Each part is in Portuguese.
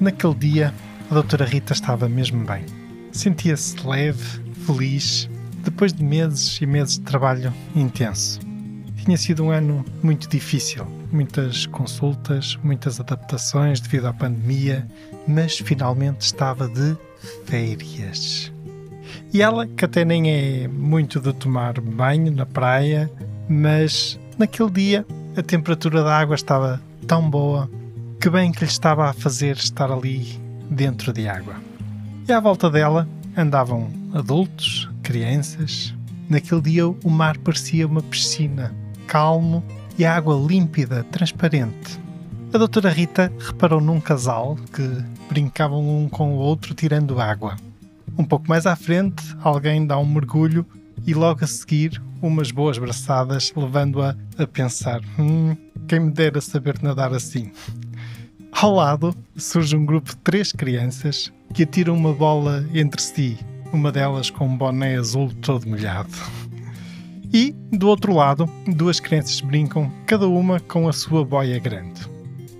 Naquele dia, a doutora Rita estava mesmo bem. Sentia-se leve, feliz, depois de meses e meses de trabalho intenso. Tinha sido um ano muito difícil, muitas consultas, muitas adaptações devido à pandemia, mas finalmente estava de férias. E ela, que até nem é muito de tomar banho na praia, mas naquele dia a temperatura da água estava tão boa que bem que lhe estava a fazer estar ali dentro de água. E à volta dela andavam adultos, crianças. Naquele dia o mar parecia uma piscina, calmo e a água límpida, transparente. A doutora Rita reparou num casal que brincavam um com o outro tirando água. Um pouco mais à frente, alguém dá um mergulho e logo a seguir umas boas braçadas, levando-a a pensar: hum, quem me dera saber nadar assim. Ao lado surge um grupo de três crianças que atiram uma bola entre si, uma delas com um boné azul todo molhado. E, do outro lado, duas crianças brincam, cada uma com a sua boia grande.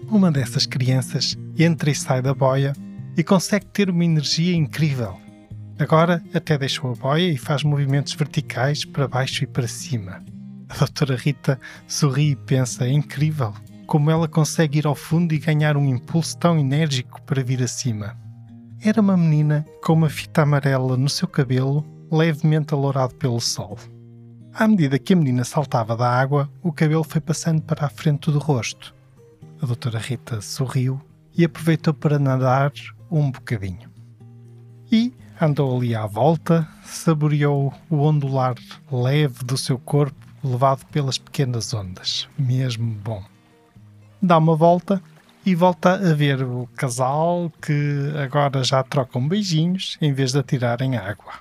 Uma dessas crianças entra e sai da boia e consegue ter uma energia incrível. Agora até deixou a boia e faz movimentos verticais para baixo e para cima. A doutora Rita sorri e pensa: é incrível, como ela consegue ir ao fundo e ganhar um impulso tão enérgico para vir acima. Era uma menina com uma fita amarela no seu cabelo, levemente alourado pelo sol. À medida que a menina saltava da água, o cabelo foi passando para a frente do rosto. A doutora Rita sorriu e aproveitou para nadar um bocadinho. E andou ali à volta, saboreou o ondular leve do seu corpo, levado pelas pequenas ondas. Mesmo bom dá uma volta e volta a ver o casal que agora já trocam beijinhos em vez de atirarem água.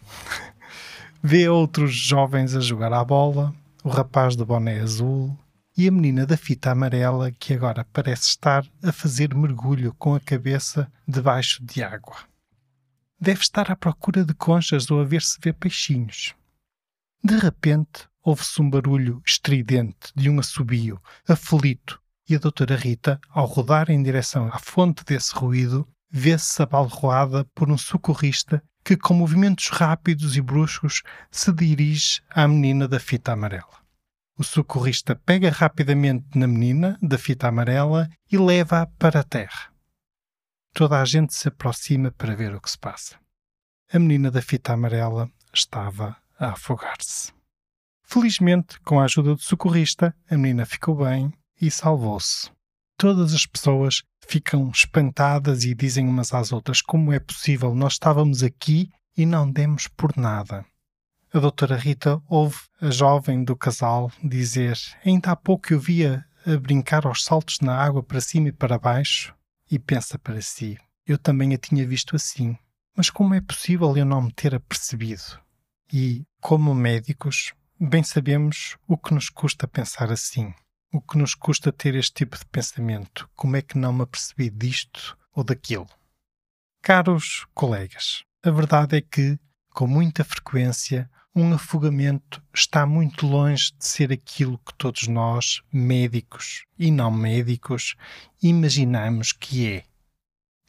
Vê outros jovens a jogar à bola, o rapaz do boné azul e a menina da fita amarela que agora parece estar a fazer mergulho com a cabeça debaixo de água. Deve estar à procura de conchas ou a ver se vê peixinhos. De repente, ouve-se um barulho estridente de um assobio, aflito, e a doutora Rita, ao rodar em direção à fonte desse ruído, vê-se abalroada por um socorrista que, com movimentos rápidos e bruscos, se dirige à menina da fita amarela. O socorrista pega rapidamente na menina da fita amarela e leva-a para a terra. Toda a gente se aproxima para ver o que se passa. A menina da fita amarela estava a afogar-se. Felizmente, com a ajuda do socorrista, a menina ficou bem e salvou-se. Todas as pessoas ficam espantadas e dizem umas às outras: Como é possível? Nós estávamos aqui e não demos por nada. A doutora Rita ouve a jovem do casal dizer: Ainda há pouco eu via a brincar aos saltos na água para cima e para baixo, e pensa para si: Eu também a tinha visto assim. Mas como é possível eu não me ter apercebido? E, como médicos, bem sabemos o que nos custa pensar assim. O que nos custa ter este tipo de pensamento? Como é que não me apercebi disto ou daquilo? Caros colegas, a verdade é que, com muita frequência, um afogamento está muito longe de ser aquilo que todos nós, médicos e não médicos, imaginamos que é.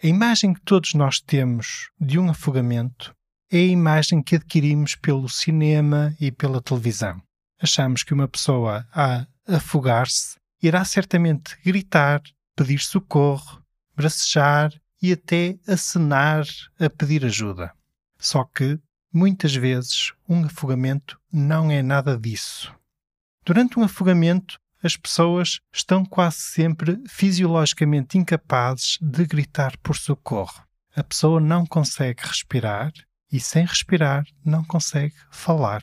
A imagem que todos nós temos de um afogamento é a imagem que adquirimos pelo cinema e pela televisão. Achamos que uma pessoa a afogar-se irá certamente gritar, pedir socorro, bracejar e até acenar a pedir ajuda. Só que, muitas vezes, um afogamento não é nada disso. Durante um afogamento, as pessoas estão quase sempre fisiologicamente incapazes de gritar por socorro. A pessoa não consegue respirar e, sem respirar, não consegue falar.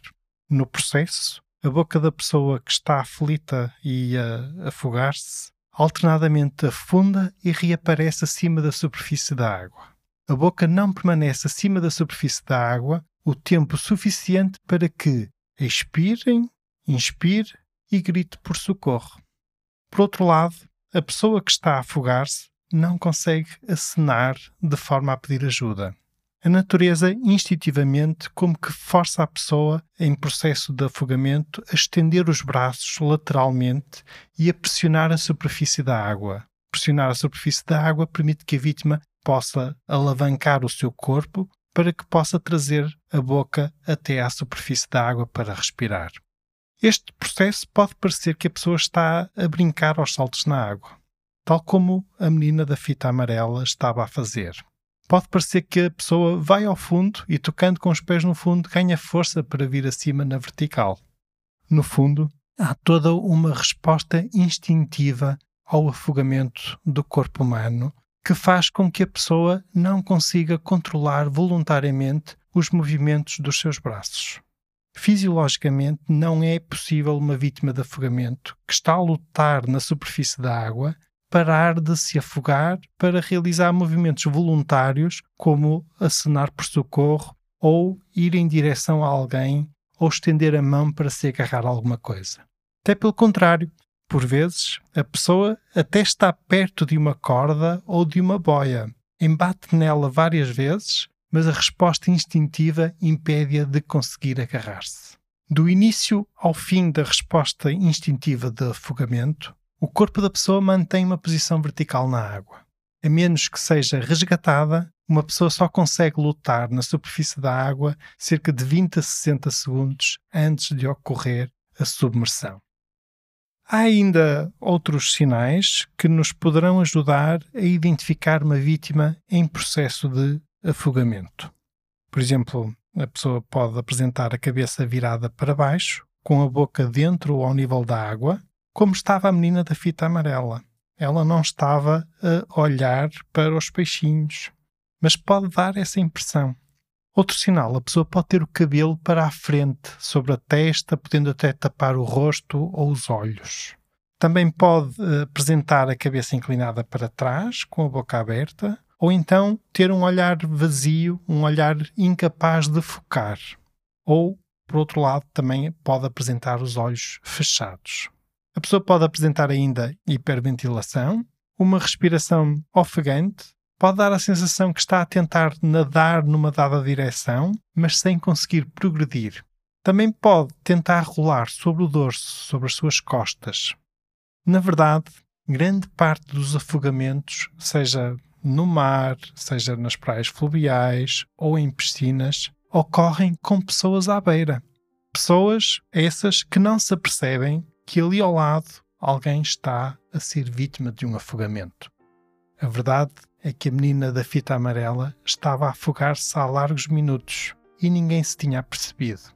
No processo, a boca da pessoa que está aflita e a afogar-se alternadamente afunda e reaparece acima da superfície da água. A boca não permanece acima da superfície da água o tempo suficiente para que expirem, inspire e grite por socorro. Por outro lado, a pessoa que está a afogar-se não consegue acenar de forma a pedir ajuda. A natureza, instintivamente, como que força a pessoa, em processo de afogamento, a estender os braços lateralmente e a pressionar a superfície da água. Pressionar a superfície da água permite que a vítima possa alavancar o seu corpo para que possa trazer a boca até à superfície da água para respirar. Este processo pode parecer que a pessoa está a brincar aos saltos na água, tal como a menina da fita amarela estava a fazer. Pode parecer que a pessoa vai ao fundo e, tocando com os pés no fundo, ganha força para vir acima na vertical. No fundo, há toda uma resposta instintiva ao afogamento do corpo humano que faz com que a pessoa não consiga controlar voluntariamente os movimentos dos seus braços. Fisiologicamente, não é possível uma vítima de afogamento que está a lutar na superfície da água parar de se afogar para realizar movimentos voluntários, como acenar por socorro ou ir em direção a alguém ou estender a mão para se agarrar a alguma coisa. Até pelo contrário, por vezes, a pessoa até está perto de uma corda ou de uma boia, embate nela várias vezes, mas a resposta instintiva impede-a de conseguir agarrar-se. Do início ao fim da resposta instintiva de afogamento, o corpo da pessoa mantém uma posição vertical na água. A menos que seja resgatada, uma pessoa só consegue lutar na superfície da água cerca de 20 a 60 segundos antes de ocorrer a submersão. Há ainda outros sinais que nos poderão ajudar a identificar uma vítima em processo de afogamento. Por exemplo, a pessoa pode apresentar a cabeça virada para baixo, com a boca dentro ou ao nível da água, como estava a menina da fita amarela. Ela não estava a olhar para os peixinhos, mas pode dar essa impressão. Outro sinal, a pessoa pode ter o cabelo para a frente, sobre a testa, podendo até tapar o rosto ou os olhos. Também pode uh, apresentar a cabeça inclinada para trás, com a boca aberta, ou então ter um olhar vazio, um olhar incapaz de focar. Ou, por outro lado, também pode apresentar os olhos fechados. A pessoa pode apresentar ainda hiperventilação, uma respiração ofegante, pode dar a sensação que está a tentar nadar numa dada direção, mas sem conseguir progredir. Também pode tentar rolar sobre o dorso, sobre as suas costas. Na verdade, grande parte dos afogamentos, seja no mar, seja nas praias fluviais ou em piscinas, ocorrem com pessoas à beira. Pessoas essas que não se apercebem que ali ao lado alguém está a ser vítima de um afogamento. A verdade é que a menina da fita amarela estava a afogar-se há largos minutos e ninguém se tinha apercebido.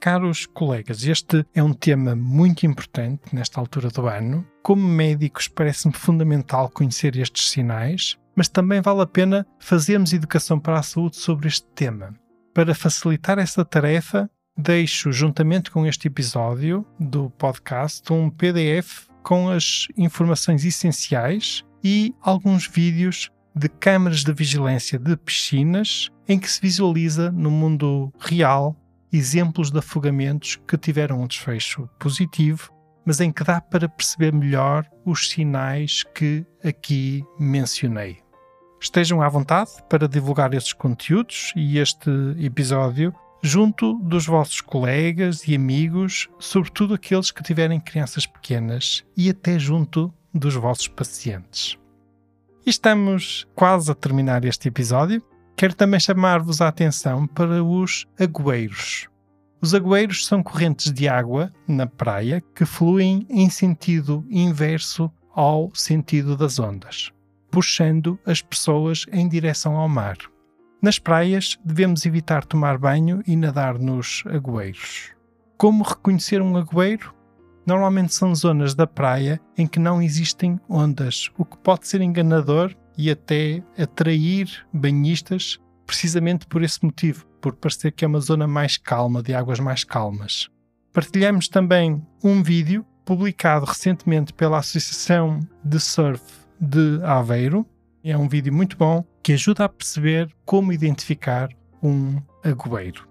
Caros colegas, este é um tema muito importante nesta altura do ano. Como médicos, parece-me fundamental conhecer estes sinais mas também vale a pena fazermos educação para a saúde sobre este tema. Para facilitar essa tarefa, deixo, juntamente com este episódio do podcast, um PDF com as informações essenciais e alguns vídeos de câmaras de vigilância de piscinas em que se visualiza no mundo real exemplos de afogamentos que tiveram um desfecho positivo, mas em que dá para perceber melhor os sinais que aqui mencionei. Estejam à vontade para divulgar estes conteúdos e este episódio junto dos vossos colegas e amigos, sobretudo aqueles que tiverem crianças pequenas e até junto dos vossos pacientes. Estamos quase a terminar este episódio. Quero também chamar-vos a atenção para os agueiros. Os agueiros são correntes de água na praia que fluem em sentido inverso ao sentido das ondas, puxando as pessoas em direção ao mar. Nas praias, devemos evitar tomar banho e nadar nos agueiros. Como reconhecer um agueiro? Normalmente são zonas da praia em que não existem ondas, o que pode ser enganador e até atrair banhistas precisamente por esse motivo, por parecer que é uma zona mais calma, de águas mais calmas. Partilhamos também um vídeo publicado recentemente pela Associação de Surf de Aveiro. É um vídeo muito bom que ajuda a perceber como identificar um agoeiro.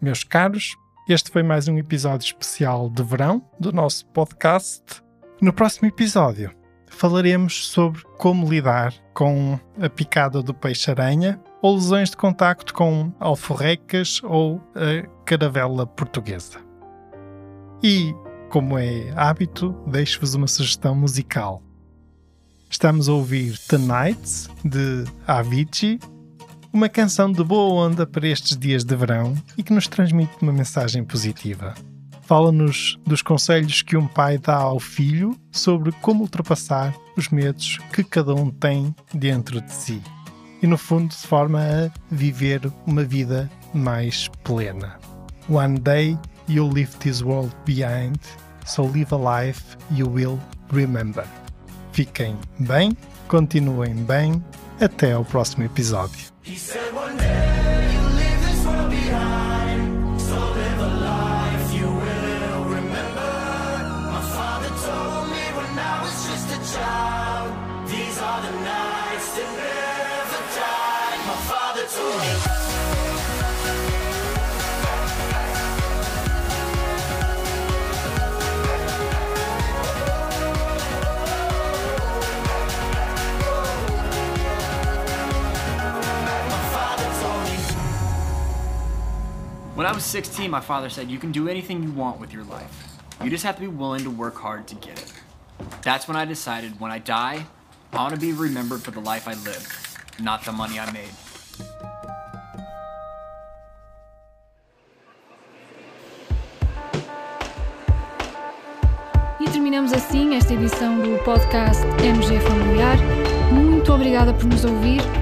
Meus caros, este foi mais um episódio especial de verão do nosso podcast. No próximo episódio falaremos sobre como lidar com a picada do peixe-aranha ou lesões de contacto com alforrecas ou a caravela portuguesa. E, como é hábito, deixo-vos uma sugestão musical. Estamos a ouvir The de Avicii, uma canção de boa onda para estes dias de verão e que nos transmite uma mensagem positiva. Fala-nos dos conselhos que um pai dá ao filho sobre como ultrapassar os medos que cada um tem dentro de si e, no fundo, de forma a viver uma vida mais plena. One day you'll leave this world behind, so live a life you will remember. Fiquem bem, continuem bem, até ao próximo episódio. When I was 16, my father said, You can do anything you want with your life. You just have to be willing to work hard to get it. That's when I decided when I die, I want to be remembered for the life I lived, not the money I made. E terminamos assim esta edição do podcast MG Familiar. Muito obrigada por nos ouvir.